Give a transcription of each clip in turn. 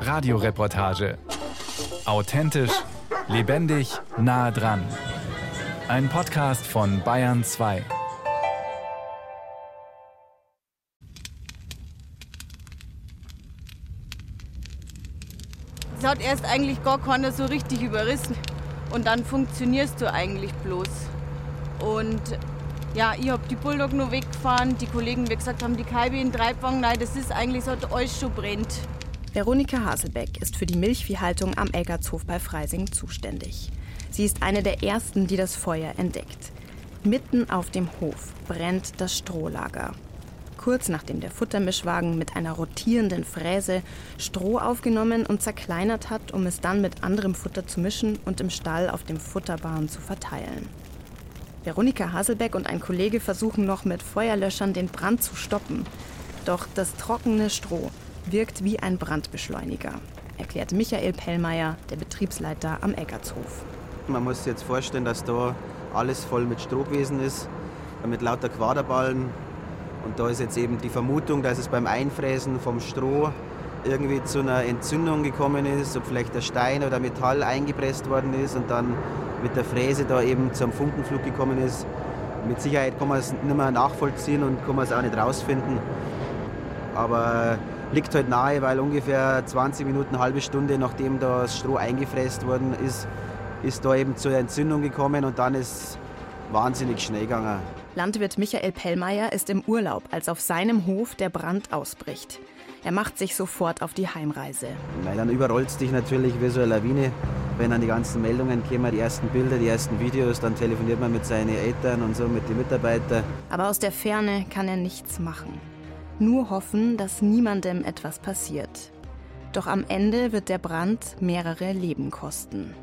Radioreportage. Authentisch, lebendig, nah dran. Ein Podcast von Bayern 2. Es hat erst eigentlich gar keiner so richtig überrissen. Und dann funktionierst du eigentlich bloß. Und ja, ich habe die Bulldog nur weggefahren. Die Kollegen, wie gesagt, haben die Kalbe in Treibwagen. Nein, das ist eigentlich dass alles schon brennt. Veronika Haselbeck ist für die Milchviehhaltung am Eggertshof bei Freising zuständig. Sie ist eine der ersten, die das Feuer entdeckt. Mitten auf dem Hof brennt das Strohlager kurz nachdem der Futtermischwagen mit einer rotierenden Fräse Stroh aufgenommen und zerkleinert hat, um es dann mit anderem Futter zu mischen und im Stall auf dem Futterbahn zu verteilen. Veronika Haselbeck und ein Kollege versuchen noch mit Feuerlöschern den Brand zu stoppen. Doch das trockene Stroh wirkt wie ein Brandbeschleuniger, erklärt Michael Pellmeier, der Betriebsleiter am Eggertshof. Man muss sich jetzt vorstellen, dass da alles voll mit Stroh gewesen ist, mit lauter Quaderballen, und da ist jetzt eben die Vermutung, dass es beim Einfräsen vom Stroh irgendwie zu einer Entzündung gekommen ist, ob vielleicht der Stein oder Metall eingepresst worden ist und dann mit der Fräse da eben zum Funkenflug gekommen ist. Mit Sicherheit kann man es nicht mehr nachvollziehen und kann man es auch nicht rausfinden. Aber liegt halt nahe, weil ungefähr 20 Minuten, eine halbe Stunde nachdem das Stroh eingefräst worden ist, ist da eben zur Entzündung gekommen und dann ist wahnsinnig schnell gegangen. Landwirt Michael Pellmeier ist im Urlaub, als auf seinem Hof der Brand ausbricht. Er macht sich sofort auf die Heimreise. Weil dann überrollt es dich natürlich wie so eine Lawine. Wenn dann die ganzen Meldungen kommen, die ersten Bilder, die ersten Videos, dann telefoniert man mit seinen Eltern und so, mit den Mitarbeitern. Aber aus der Ferne kann er nichts machen. Nur hoffen, dass niemandem etwas passiert. Doch am Ende wird der Brand mehrere Leben kosten.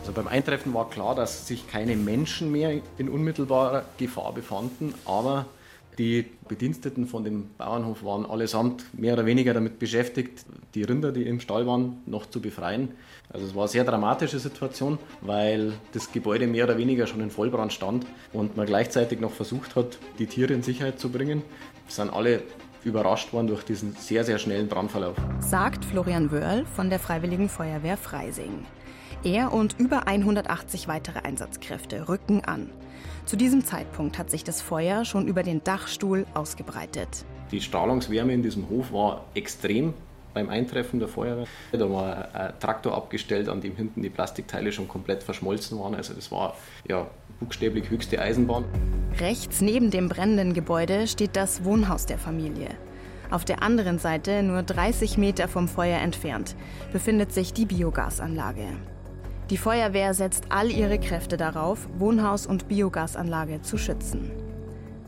Also beim Eintreffen war klar, dass sich keine Menschen mehr in unmittelbarer Gefahr befanden, aber die Bediensteten von dem Bauernhof waren allesamt mehr oder weniger damit beschäftigt, die Rinder, die im Stall waren, noch zu befreien. Also es war eine sehr dramatische Situation, weil das Gebäude mehr oder weniger schon in Vollbrand stand und man gleichzeitig noch versucht hat, die Tiere in Sicherheit zu bringen. Es sind alle überrascht worden durch diesen sehr, sehr schnellen Brandverlauf. Sagt Florian Wörl von der Freiwilligen Feuerwehr Freising. Er und über 180 weitere Einsatzkräfte rücken an. Zu diesem Zeitpunkt hat sich das Feuer schon über den Dachstuhl ausgebreitet. Die Strahlungswärme in diesem Hof war extrem beim Eintreffen der Feuerwehr. Da war ein Traktor abgestellt, an dem hinten die Plastikteile schon komplett verschmolzen waren. Also das war ja buchstäblich höchste Eisenbahn. Rechts neben dem brennenden Gebäude steht das Wohnhaus der Familie. Auf der anderen Seite, nur 30 Meter vom Feuer entfernt, befindet sich die Biogasanlage. Die Feuerwehr setzt all ihre Kräfte darauf, Wohnhaus und Biogasanlage zu schützen.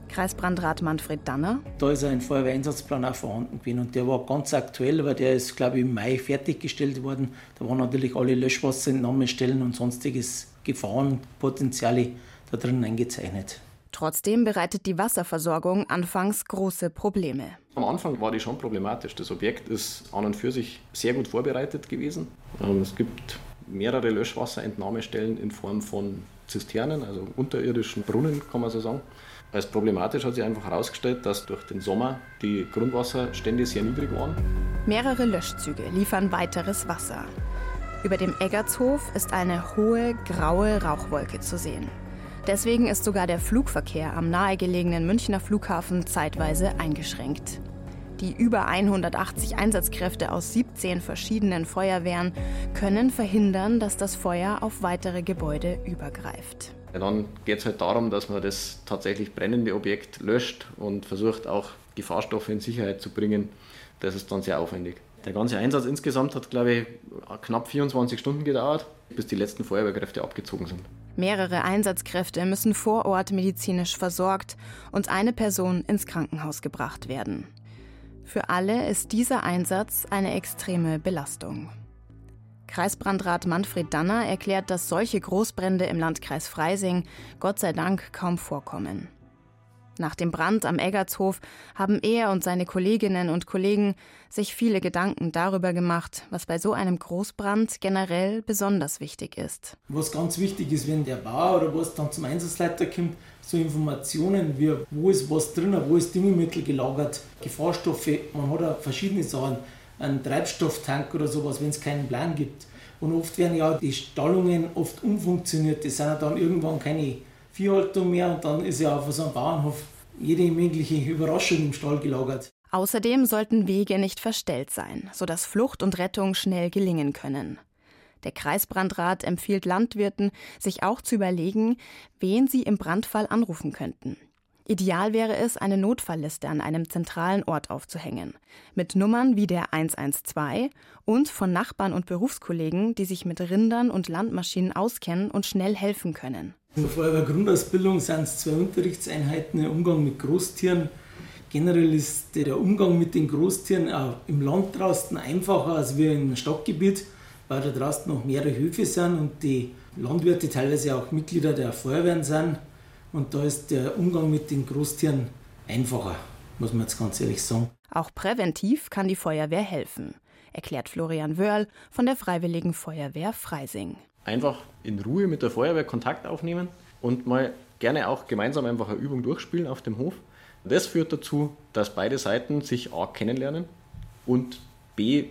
Kreisbrandrat Manfred Danner. Da ist ein Feuerwehreinsatzplan auch vorhanden gewesen und der war ganz aktuell, weil der ist, glaube ich, im Mai fertiggestellt worden. Da waren natürlich alle Löschwasserentnahmestellen und sonstiges Gefahrenpotenziale da drin eingezeichnet. Trotzdem bereitet die Wasserversorgung anfangs große Probleme. Am Anfang war die schon problematisch. Das Objekt ist an und für sich sehr gut vorbereitet gewesen. Ähm, es gibt mehrere Löschwasserentnahmestellen in Form von Zisternen, also unterirdischen Brunnen, kann man so sagen. Als problematisch hat sich einfach herausgestellt, dass durch den Sommer die Grundwasserstände sehr niedrig waren. Mehrere Löschzüge liefern weiteres Wasser. Über dem Eggertshof ist eine hohe graue Rauchwolke zu sehen. Deswegen ist sogar der Flugverkehr am nahegelegenen Münchner Flughafen zeitweise eingeschränkt. Die über 180 Einsatzkräfte aus 17 verschiedenen Feuerwehren können verhindern, dass das Feuer auf weitere Gebäude übergreift. Ja, dann geht es halt darum, dass man das tatsächlich brennende Objekt löscht und versucht auch Gefahrstoffe in Sicherheit zu bringen. Das ist dann sehr aufwendig. Der ganze Einsatz insgesamt hat, glaube ich, knapp 24 Stunden gedauert, bis die letzten Feuerwehrkräfte abgezogen sind. Mehrere Einsatzkräfte müssen vor Ort medizinisch versorgt und eine Person ins Krankenhaus gebracht werden. Für alle ist dieser Einsatz eine extreme Belastung. Kreisbrandrat Manfred Danner erklärt, dass solche Großbrände im Landkreis Freising Gott sei Dank kaum vorkommen. Nach dem Brand am Eggertshof haben er und seine Kolleginnen und Kollegen sich viele Gedanken darüber gemacht, was bei so einem Großbrand generell besonders wichtig ist. Was ganz wichtig ist, wenn der Bauer oder was dann zum Einsatzleiter kommt, so Informationen wie, wo ist was drin, wo ist Düngemittel gelagert, Gefahrstoffe, man hat auch verschiedene Sachen, einen Treibstofftank oder sowas, wenn es keinen Plan gibt. Und oft werden ja die Stallungen oft umfunktioniert, das sind ja dann irgendwann keine Viehhaltung mehr und dann ist ja auf so einem Bauernhof jede mögliche Überraschung im Stall gelagert. Außerdem sollten Wege nicht verstellt sein, sodass Flucht und Rettung schnell gelingen können. Der Kreisbrandrat empfiehlt Landwirten, sich auch zu überlegen, wen sie im Brandfall anrufen könnten. Ideal wäre es, eine Notfallliste an einem zentralen Ort aufzuhängen, mit Nummern wie der 112 und von Nachbarn und Berufskollegen, die sich mit Rindern und Landmaschinen auskennen und schnell helfen können. In der Feuerwehrgrundausbildung sind es zwei Unterrichtseinheiten im Umgang mit Großtieren. Generell ist der Umgang mit den Großtieren auch im Land draußen einfacher als wir im Stadtgebiet, weil da draußen noch mehrere Höfe sind und die Landwirte teilweise auch Mitglieder der Feuerwehren sind. Und da ist der Umgang mit den Großtieren einfacher, muss man jetzt ganz ehrlich sagen. Auch präventiv kann die Feuerwehr helfen, erklärt Florian Wörl von der Freiwilligen Feuerwehr Freising einfach in Ruhe mit der Feuerwehr Kontakt aufnehmen und mal gerne auch gemeinsam einfach eine Übung durchspielen auf dem Hof. Das führt dazu, dass beide Seiten sich A kennenlernen und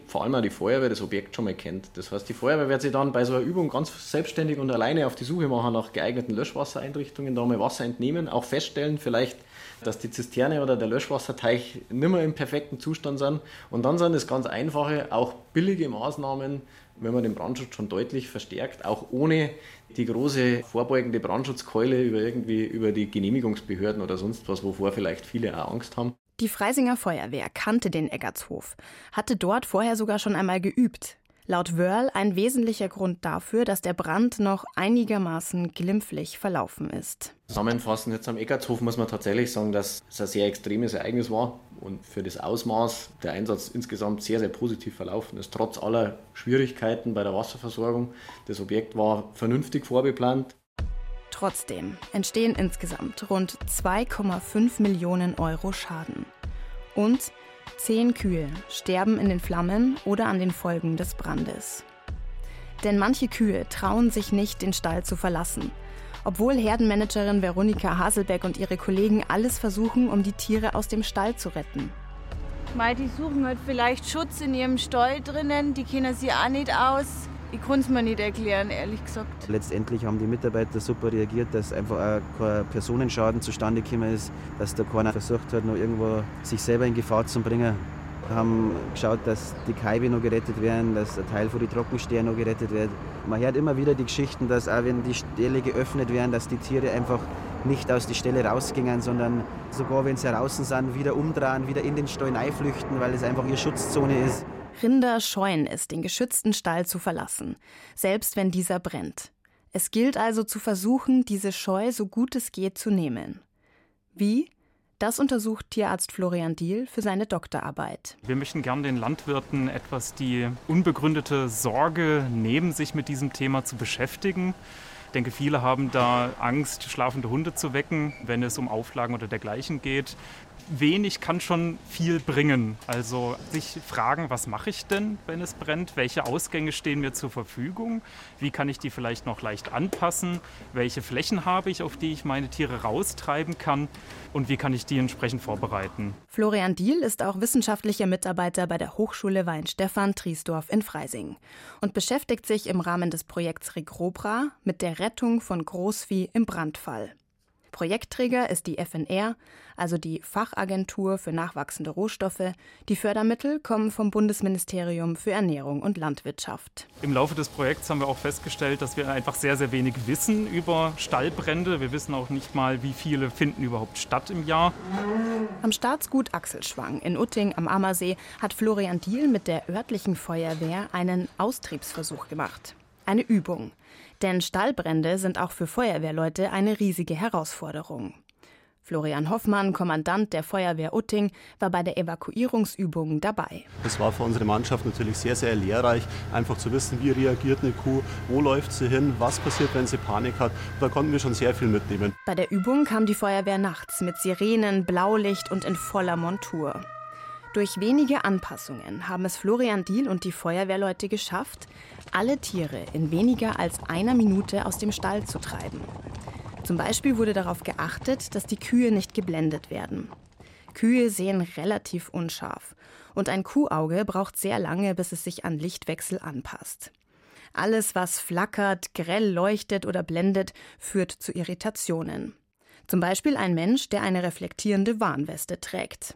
Vor allem auch die Feuerwehr das Objekt schon mal kennt. Das heißt, die Feuerwehr wird sich dann bei so einer Übung ganz selbstständig und alleine auf die Suche machen nach geeigneten Löschwassereinrichtungen, da mal Wasser entnehmen, auch feststellen vielleicht, dass die Zisterne oder der Löschwasserteich nicht mehr im perfekten Zustand sind. Und dann sind es ganz einfache, auch billige Maßnahmen, wenn man den Brandschutz schon deutlich verstärkt, auch ohne die große vorbeugende Brandschutzkeule über irgendwie über die Genehmigungsbehörden oder sonst was, wovor vielleicht viele auch Angst haben. Die Freisinger Feuerwehr kannte den Eggertshof, hatte dort vorher sogar schon einmal geübt. Laut Wörl ein wesentlicher Grund dafür, dass der Brand noch einigermaßen glimpflich verlaufen ist. Zusammenfassend jetzt am Eckertshof muss man tatsächlich sagen, dass es ein sehr extremes Ereignis war und für das Ausmaß der Einsatz insgesamt sehr, sehr positiv verlaufen ist. Trotz aller Schwierigkeiten bei der Wasserversorgung. Das Objekt war vernünftig vorbeplant. Trotzdem entstehen insgesamt rund 2,5 Millionen Euro Schaden. Und Zehn Kühe sterben in den Flammen oder an den Folgen des Brandes. Denn manche Kühe trauen sich nicht, den Stall zu verlassen. Obwohl Herdenmanagerin Veronika Haselbeck und ihre Kollegen alles versuchen, um die Tiere aus dem Stall zu retten. Mei, die suchen halt vielleicht Schutz in ihrem Stall drinnen, die kennen sie auch nicht aus. Ich kann es mir nicht erklären, ehrlich gesagt. Letztendlich haben die Mitarbeiter super reagiert, dass einfach auch kein Personenschaden zustande gekommen ist, dass da keiner versucht hat, noch irgendwo sich selber in Gefahr zu bringen. Wir haben geschaut, dass die Kaibe noch gerettet werden, dass ein Teil von den Trockensteher noch gerettet wird. Man hört immer wieder die Geschichten, dass auch wenn die Ställe geöffnet werden, dass die Tiere einfach nicht aus die Ställe rausgingen, sondern sogar wenn sie draußen sind, wieder umdrehen, wieder in den Stall flüchten, weil es einfach ihre Schutzzone ist. Rinder scheuen es, den geschützten Stall zu verlassen, selbst wenn dieser brennt. Es gilt also zu versuchen, diese Scheu so gut es geht zu nehmen. Wie? Das untersucht Tierarzt Florian Diehl für seine Doktorarbeit. Wir möchten gern den Landwirten etwas die unbegründete Sorge nehmen, sich mit diesem Thema zu beschäftigen. Ich denke, viele haben da Angst, schlafende Hunde zu wecken, wenn es um Auflagen oder dergleichen geht wenig kann schon viel bringen. Also sich fragen, was mache ich denn, wenn es brennt? Welche Ausgänge stehen mir zur Verfügung? Wie kann ich die vielleicht noch leicht anpassen? Welche Flächen habe ich, auf die ich meine Tiere raustreiben kann? Und wie kann ich die entsprechend vorbereiten? Florian Diehl ist auch wissenschaftlicher Mitarbeiter bei der Hochschule Weinstefan Triesdorf in Freising und beschäftigt sich im Rahmen des Projekts Regrobra mit der Rettung von Großvieh im Brandfall. Projektträger ist die FNR, also die Fachagentur für nachwachsende Rohstoffe. Die Fördermittel kommen vom Bundesministerium für Ernährung und Landwirtschaft. Im Laufe des Projekts haben wir auch festgestellt, dass wir einfach sehr, sehr wenig wissen über Stallbrände. Wir wissen auch nicht mal, wie viele finden überhaupt statt im Jahr. Am Staatsgut Achselschwang in Utting am Ammersee hat Florian Diehl mit der örtlichen Feuerwehr einen Austriebsversuch gemacht. Eine Übung. Denn Stallbrände sind auch für Feuerwehrleute eine riesige Herausforderung. Florian Hoffmann, Kommandant der Feuerwehr Utting, war bei der Evakuierungsübung dabei. Es war für unsere Mannschaft natürlich sehr, sehr lehrreich, einfach zu wissen, wie reagiert eine Kuh, wo läuft sie hin, was passiert, wenn sie Panik hat. Da konnten wir schon sehr viel mitnehmen. Bei der Übung kam die Feuerwehr nachts mit Sirenen, Blaulicht und in voller Montur. Durch wenige Anpassungen haben es Florian Diel und die Feuerwehrleute geschafft, alle Tiere in weniger als einer Minute aus dem Stall zu treiben. Zum Beispiel wurde darauf geachtet, dass die Kühe nicht geblendet werden. Kühe sehen relativ unscharf und ein Kuhauge braucht sehr lange, bis es sich an Lichtwechsel anpasst. Alles, was flackert, grell leuchtet oder blendet, führt zu Irritationen. Zum Beispiel ein Mensch, der eine reflektierende Warnweste trägt.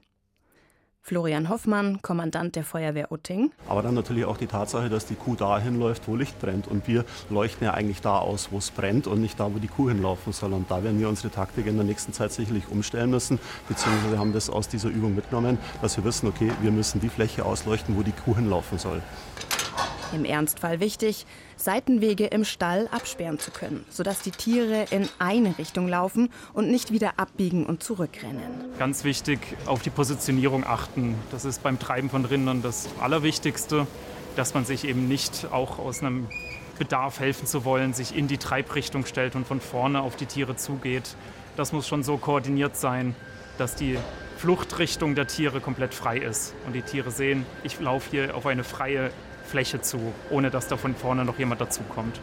Florian Hoffmann, Kommandant der Feuerwehr Utting. Aber dann natürlich auch die Tatsache, dass die Kuh dahin läuft, wo Licht brennt. Und wir leuchten ja eigentlich da aus, wo es brennt und nicht da, wo die Kuh hinlaufen soll. Und da werden wir unsere Taktik in der nächsten Zeit sicherlich umstellen müssen, beziehungsweise haben das aus dieser Übung mitgenommen, dass wir wissen, okay, wir müssen die Fläche ausleuchten, wo die Kuh hinlaufen soll. Im Ernstfall wichtig, Seitenwege im Stall absperren zu können, sodass die Tiere in eine Richtung laufen und nicht wieder abbiegen und zurückrennen. Ganz wichtig, auf die Positionierung achten. Das ist beim Treiben von Rindern das Allerwichtigste, dass man sich eben nicht auch aus einem Bedarf helfen zu wollen, sich in die Treibrichtung stellt und von vorne auf die Tiere zugeht. Das muss schon so koordiniert sein, dass die Fluchtrichtung der Tiere komplett frei ist und die Tiere sehen, ich laufe hier auf eine freie Fläche zu, ohne dass da von vorne noch jemand dazukommt.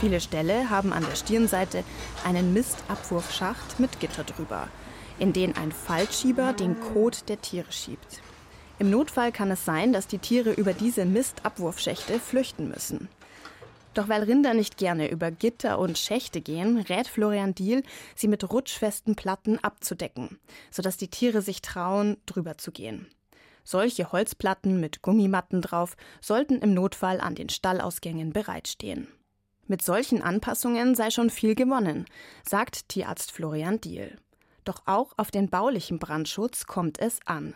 Viele Ställe haben an der Stirnseite einen Mistabwurfschacht mit Gitter drüber, in den ein Fallschieber den Kot der Tiere schiebt. Im Notfall kann es sein, dass die Tiere über diese Mistabwurfschächte flüchten müssen. Doch weil Rinder nicht gerne über Gitter und Schächte gehen, rät Florian Diel, sie mit rutschfesten Platten abzudecken, sodass die Tiere sich trauen, drüber zu gehen. Solche Holzplatten mit Gummimatten drauf sollten im Notfall an den Stallausgängen bereitstehen. Mit solchen Anpassungen sei schon viel gewonnen, sagt Tierarzt Florian Diel. Doch auch auf den baulichen Brandschutz kommt es an.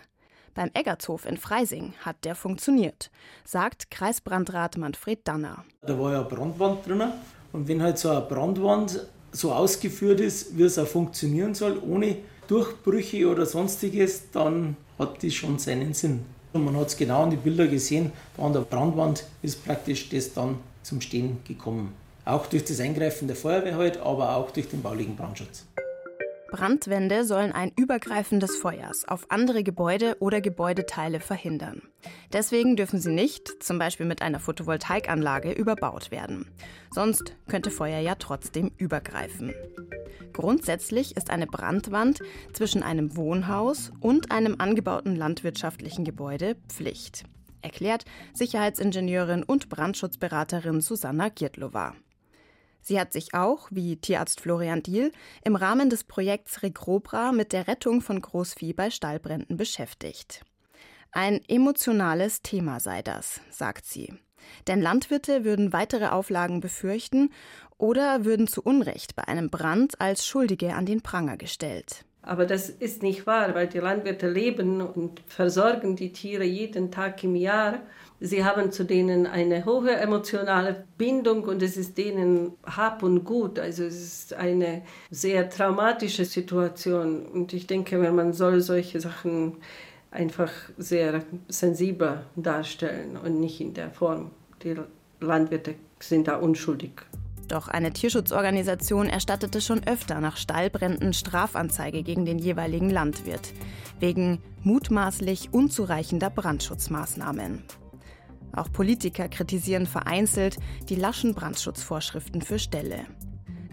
Beim Eggertshof in Freising hat der funktioniert, sagt Kreisbrandrat Manfred Danner. Da war ja eine Brandwand drin und wenn halt so eine Brandwand so ausgeführt ist, wie es auch funktionieren soll, ohne Durchbrüche oder sonstiges, dann hat die schon seinen Sinn. Und man hat es genau in die Bilder gesehen, da an der Brandwand ist praktisch das dann zum Stehen gekommen. Auch durch das Eingreifen der Feuerwehr halt, aber auch durch den baulichen Brandschutz. Brandwände sollen ein Übergreifen des Feuers auf andere Gebäude oder Gebäudeteile verhindern. Deswegen dürfen sie nicht, zum Beispiel mit einer Photovoltaikanlage, überbaut werden. Sonst könnte Feuer ja trotzdem übergreifen. Grundsätzlich ist eine Brandwand zwischen einem Wohnhaus und einem angebauten landwirtschaftlichen Gebäude Pflicht, erklärt Sicherheitsingenieurin und Brandschutzberaterin Susanna Giertlowa. Sie hat sich auch, wie Tierarzt Florian Diel, im Rahmen des Projekts Regrobra mit der Rettung von Großvieh bei Stallbränden beschäftigt. Ein emotionales Thema sei das, sagt sie. Denn Landwirte würden weitere Auflagen befürchten oder würden zu Unrecht bei einem Brand als Schuldige an den Pranger gestellt. Aber das ist nicht wahr, weil die Landwirte leben und versorgen die Tiere jeden Tag im Jahr. Sie haben zu denen eine hohe emotionale Bindung und es ist denen Hab und Gut. Also es ist eine sehr traumatische Situation. Und ich denke, man soll solche Sachen einfach sehr sensibel darstellen und nicht in der Form. Die Landwirte sind da unschuldig. Doch eine Tierschutzorganisation erstattete schon öfter nach Stallbränden Strafanzeige gegen den jeweiligen Landwirt wegen mutmaßlich unzureichender Brandschutzmaßnahmen. Auch Politiker kritisieren vereinzelt die laschen Brandschutzvorschriften für Ställe.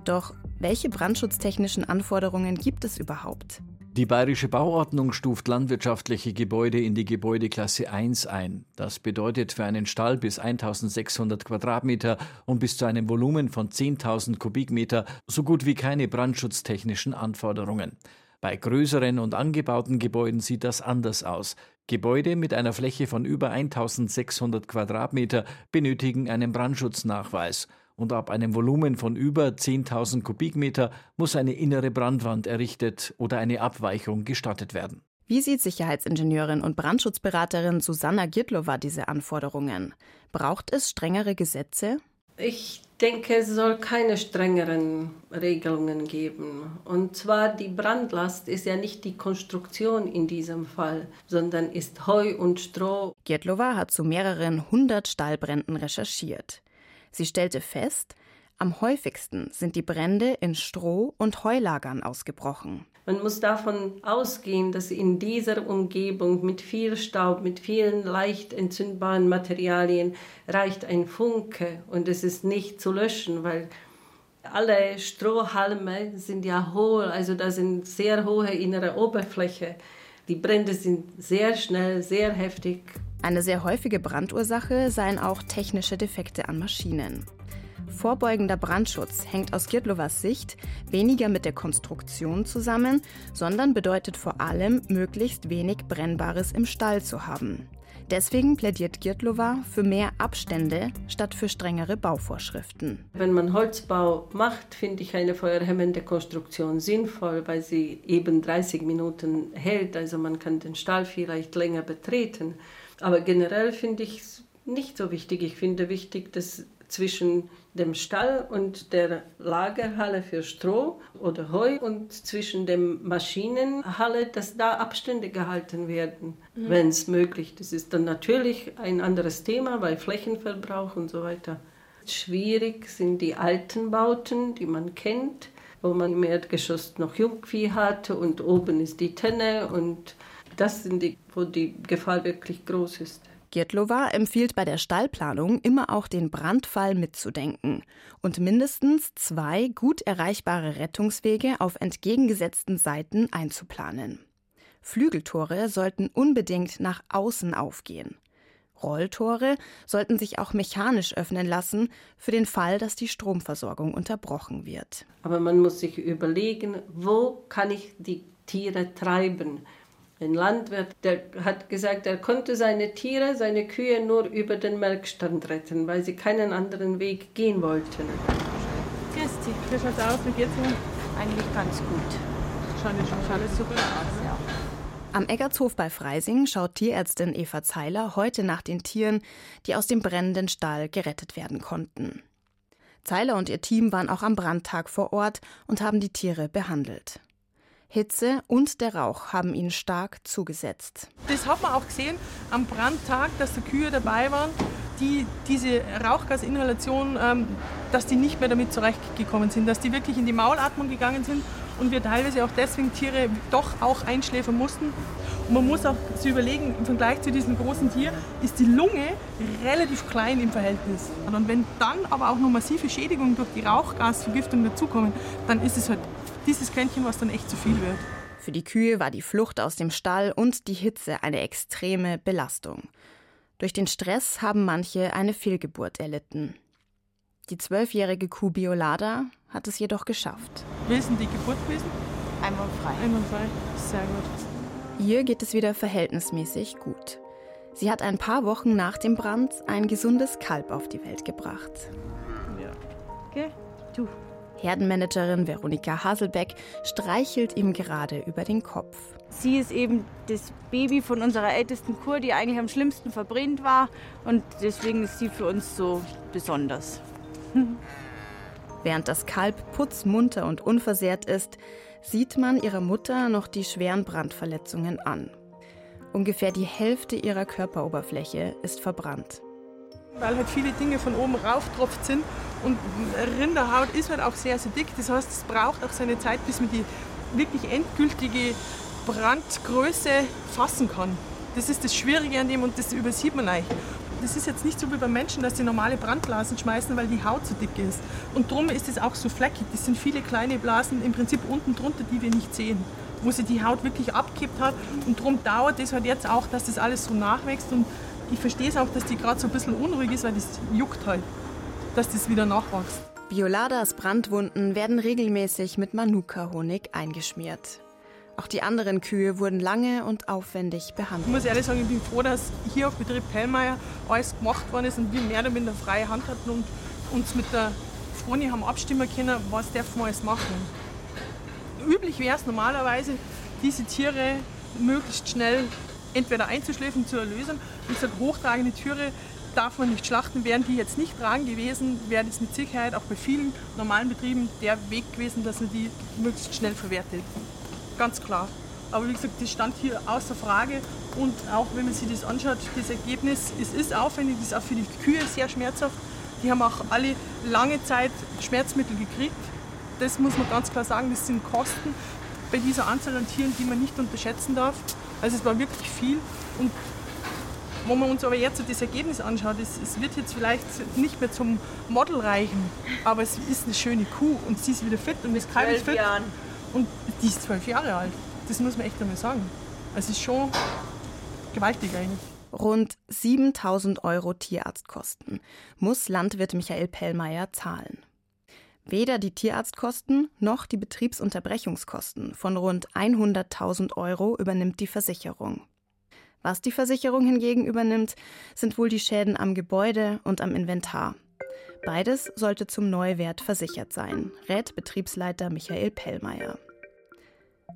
Doch welche brandschutztechnischen Anforderungen gibt es überhaupt? Die bayerische Bauordnung stuft landwirtschaftliche Gebäude in die Gebäudeklasse 1 ein. Das bedeutet für einen Stall bis 1600 Quadratmeter und bis zu einem Volumen von 10.000 Kubikmeter so gut wie keine brandschutztechnischen Anforderungen. Bei größeren und angebauten Gebäuden sieht das anders aus. Gebäude mit einer Fläche von über 1600 Quadratmeter benötigen einen Brandschutznachweis und ab einem Volumen von über 10.000 Kubikmeter muss eine innere Brandwand errichtet oder eine Abweichung gestattet werden. Wie sieht Sicherheitsingenieurin und Brandschutzberaterin Susanna Giertlova diese Anforderungen? Braucht es strengere Gesetze? Ich denke, es soll keine strengeren Regelungen geben. Und zwar die Brandlast ist ja nicht die Konstruktion in diesem Fall, sondern ist Heu und Stroh. Giertlova hat zu mehreren hundert Stallbränden recherchiert. Sie stellte fest, am häufigsten sind die Brände in Stroh- und Heulagern ausgebrochen. Man muss davon ausgehen, dass in dieser Umgebung mit viel Staub, mit vielen leicht entzündbaren Materialien reicht ein Funke und es ist nicht zu löschen, weil alle Strohhalme sind ja hohl, also da sind sehr hohe innere Oberfläche. Die Brände sind sehr schnell, sehr heftig. Eine sehr häufige Brandursache seien auch technische Defekte an Maschinen. Vorbeugender Brandschutz hängt aus Girdlovas Sicht weniger mit der Konstruktion zusammen, sondern bedeutet vor allem, möglichst wenig Brennbares im Stall zu haben. Deswegen plädiert Girdlova für mehr Abstände statt für strengere Bauvorschriften. Wenn man Holzbau macht, finde ich eine feuerhemmende Konstruktion sinnvoll, weil sie eben 30 Minuten hält. Also man kann den Stall vielleicht länger betreten. Aber generell finde ich es nicht so wichtig. Ich finde wichtig, dass zwischen dem Stall und der Lagerhalle für Stroh oder Heu und zwischen dem Maschinenhalle, dass da Abstände gehalten werden, mhm. wenn es möglich ist. Das ist dann natürlich ein anderes Thema bei Flächenverbrauch und so weiter. Schwierig sind die alten Bauten, die man kennt, wo man im Erdgeschoss noch Jungvieh hatte und oben ist die Tenne und das sind die, wo die Gefahr wirklich groß ist. Giertlova empfiehlt bei der Stallplanung immer auch den Brandfall mitzudenken und mindestens zwei gut erreichbare Rettungswege auf entgegengesetzten Seiten einzuplanen. Flügeltore sollten unbedingt nach außen aufgehen. Rolltore sollten sich auch mechanisch öffnen lassen, für den Fall, dass die Stromversorgung unterbrochen wird. Aber man muss sich überlegen, wo kann ich die Tiere treiben? Ein Landwirt, der hat gesagt, er konnte seine Tiere, seine Kühe nur über den Melkstand retten, weil sie keinen anderen Weg gehen wollten. Grüß dich, wie schaut's aus? Wie geht's Ihnen? Eigentlich ganz gut. Schaut schon alles super aus, ja. Am Eggertshof bei Freising schaut Tierärztin Eva Zeiler heute nach den Tieren, die aus dem brennenden Stall gerettet werden konnten. Zeiler und ihr Team waren auch am Brandtag vor Ort und haben die Tiere behandelt. Hitze und der Rauch haben ihnen stark zugesetzt. Das hat man auch gesehen am Brandtag, dass die Kühe dabei waren, die diese Rauchgasinhalation, ähm, dass die nicht mehr damit zurechtgekommen sind, dass die wirklich in die Maulatmung gegangen sind und wir teilweise auch deswegen Tiere doch auch einschläfern mussten. Und man muss auch sich überlegen, im Vergleich zu diesem großen Tier ist die Lunge relativ klein im Verhältnis. Und wenn dann aber auch noch massive Schädigungen durch die Rauchgasvergiftung dazukommen, dann ist es halt dieses Quäntchen, was dann echt zu viel wird. Für die Kühe war die Flucht aus dem Stall und die Hitze eine extreme Belastung. Durch den Stress haben manche eine Fehlgeburt erlitten. Die zwölfjährige Kuh Biolada hat es jedoch geschafft. Wie ist denn die Geburt gewesen? Einwandfrei. Einwandfrei, sehr gut. Ihr geht es wieder verhältnismäßig gut. Sie hat ein paar Wochen nach dem Brand ein gesundes Kalb auf die Welt gebracht. Ja. Okay, du. Herdenmanagerin Veronika Haselbeck streichelt ihm gerade über den Kopf. Sie ist eben das Baby von unserer ältesten Kur, die eigentlich am schlimmsten verbrennt war. Und deswegen ist sie für uns so besonders. Während das Kalb putzmunter und unversehrt ist, sieht man ihrer Mutter noch die schweren Brandverletzungen an. Ungefähr die Hälfte ihrer Körperoberfläche ist verbrannt. Weil halt viele Dinge von oben rauftropft sind und Rinderhaut ist halt auch sehr, sehr dick. Das heißt, es braucht auch seine Zeit, bis man die wirklich endgültige Brandgröße fassen kann. Das ist das Schwierige an dem und das übersieht man leicht. Das ist jetzt nicht so wie beim Menschen, dass die normale Brandblasen schmeißen, weil die Haut so dick ist. Und darum ist es auch so fleckig. Das sind viele kleine Blasen im Prinzip unten drunter, die wir nicht sehen. Wo sie die Haut wirklich abkippt hat. Und darum dauert es halt jetzt auch, dass das alles so nachwächst. Und ich verstehe es auch, dass die gerade so ein bisschen unruhig ist, weil das juckt halt dass das wieder nachwächst. Bioladas Brandwunden werden regelmäßig mit Manuka-Honig eingeschmiert. Auch die anderen Kühe wurden lange und aufwendig behandelt. Ich muss ehrlich sagen, ich bin froh, dass hier auf Betrieb Pellmeier alles gemacht worden ist und wir mehr oder minder freie Hand hatten und uns mit der Froni haben abstimmen können, was dürfen wir alles machen. Üblich wäre es normalerweise, diese Tiere möglichst schnell entweder einzuschläfen, zu erlösen. Wie gesagt, hochtragende Tiere darf man nicht schlachten. Wären die jetzt nicht dran gewesen, wäre das mit Sicherheit auch bei vielen normalen Betrieben der Weg gewesen, dass man die möglichst schnell verwertet. Ganz klar. Aber wie gesagt, das stand hier außer Frage. Und auch wenn man sich das anschaut, das Ergebnis, es ist aufwendig, es ist auch für die Kühe sehr schmerzhaft. Die haben auch alle lange Zeit Schmerzmittel gekriegt. Das muss man ganz klar sagen, das sind Kosten bei dieser Anzahl an Tieren, die man nicht unterschätzen darf. Also es war wirklich viel. Und wenn man uns aber jetzt das Ergebnis anschaut, es, es, wird jetzt vielleicht nicht mehr zum Model reichen, aber es ist eine schöne Kuh und sie ist wieder fit und das Kalb ist fit. Jahren. Und die ist zwölf Jahre alt. Das muss man echt einmal sagen. Es ist schon gewaltig eigentlich. Rund 7000 Euro Tierarztkosten muss Landwirt Michael Pellmeier zahlen. Weder die Tierarztkosten noch die Betriebsunterbrechungskosten von rund 100.000 Euro übernimmt die Versicherung. Was die Versicherung hingegen übernimmt, sind wohl die Schäden am Gebäude und am Inventar. Beides sollte zum Neuwert versichert sein, rät Betriebsleiter Michael Pellmeier.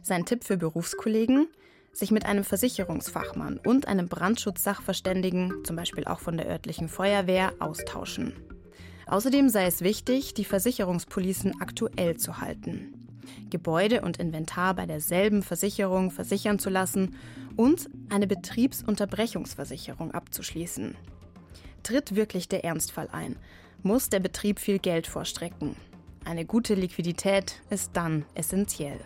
Sein Tipp für Berufskollegen? Sich mit einem Versicherungsfachmann und einem Brandschutzsachverständigen, zum Beispiel auch von der örtlichen Feuerwehr, austauschen. Außerdem sei es wichtig, die Versicherungspolicen aktuell zu halten. Gebäude und Inventar bei derselben Versicherung versichern zu lassen und eine Betriebsunterbrechungsversicherung abzuschließen. Tritt wirklich der Ernstfall ein, muss der Betrieb viel Geld vorstrecken. Eine gute Liquidität ist dann essentiell.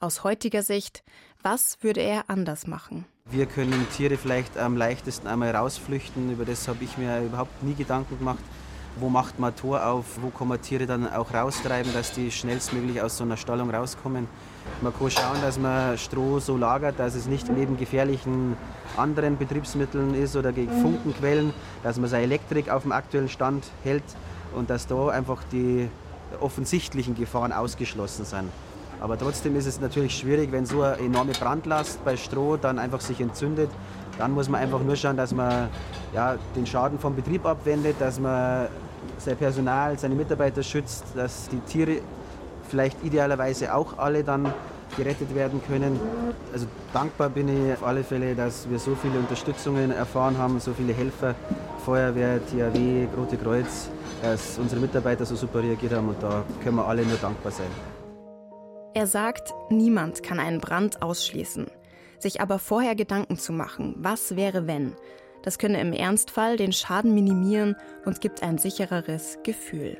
Aus heutiger Sicht, was würde er anders machen? Wir können Tiere vielleicht am leichtesten einmal rausflüchten. Über das habe ich mir überhaupt nie Gedanken gemacht. Wo macht man Tor auf? Wo kann man Tiere dann auch raustreiben, dass die schnellstmöglich aus so einer Stallung rauskommen? Man kann schauen, dass man Stroh so lagert, dass es nicht neben gefährlichen anderen Betriebsmitteln ist oder gegen Funkenquellen, dass man seine Elektrik auf dem aktuellen Stand hält und dass da einfach die offensichtlichen Gefahren ausgeschlossen sind. Aber trotzdem ist es natürlich schwierig, wenn so eine enorme Brandlast bei Stroh dann einfach sich entzündet. Dann muss man einfach nur schauen, dass man ja, den Schaden vom Betrieb abwendet, dass man sein Personal, seine Mitarbeiter schützt, dass die Tiere vielleicht idealerweise auch alle dann gerettet werden können. Also dankbar bin ich auf alle Fälle, dass wir so viele Unterstützungen erfahren haben, so viele Helfer, Feuerwehr, THW, Rote Kreuz, dass unsere Mitarbeiter so super reagiert haben und da können wir alle nur dankbar sein. Er sagt, niemand kann einen Brand ausschließen. Sich aber vorher Gedanken zu machen, was wäre wenn, das könne im Ernstfall den Schaden minimieren und gibt ein sichereres Gefühl.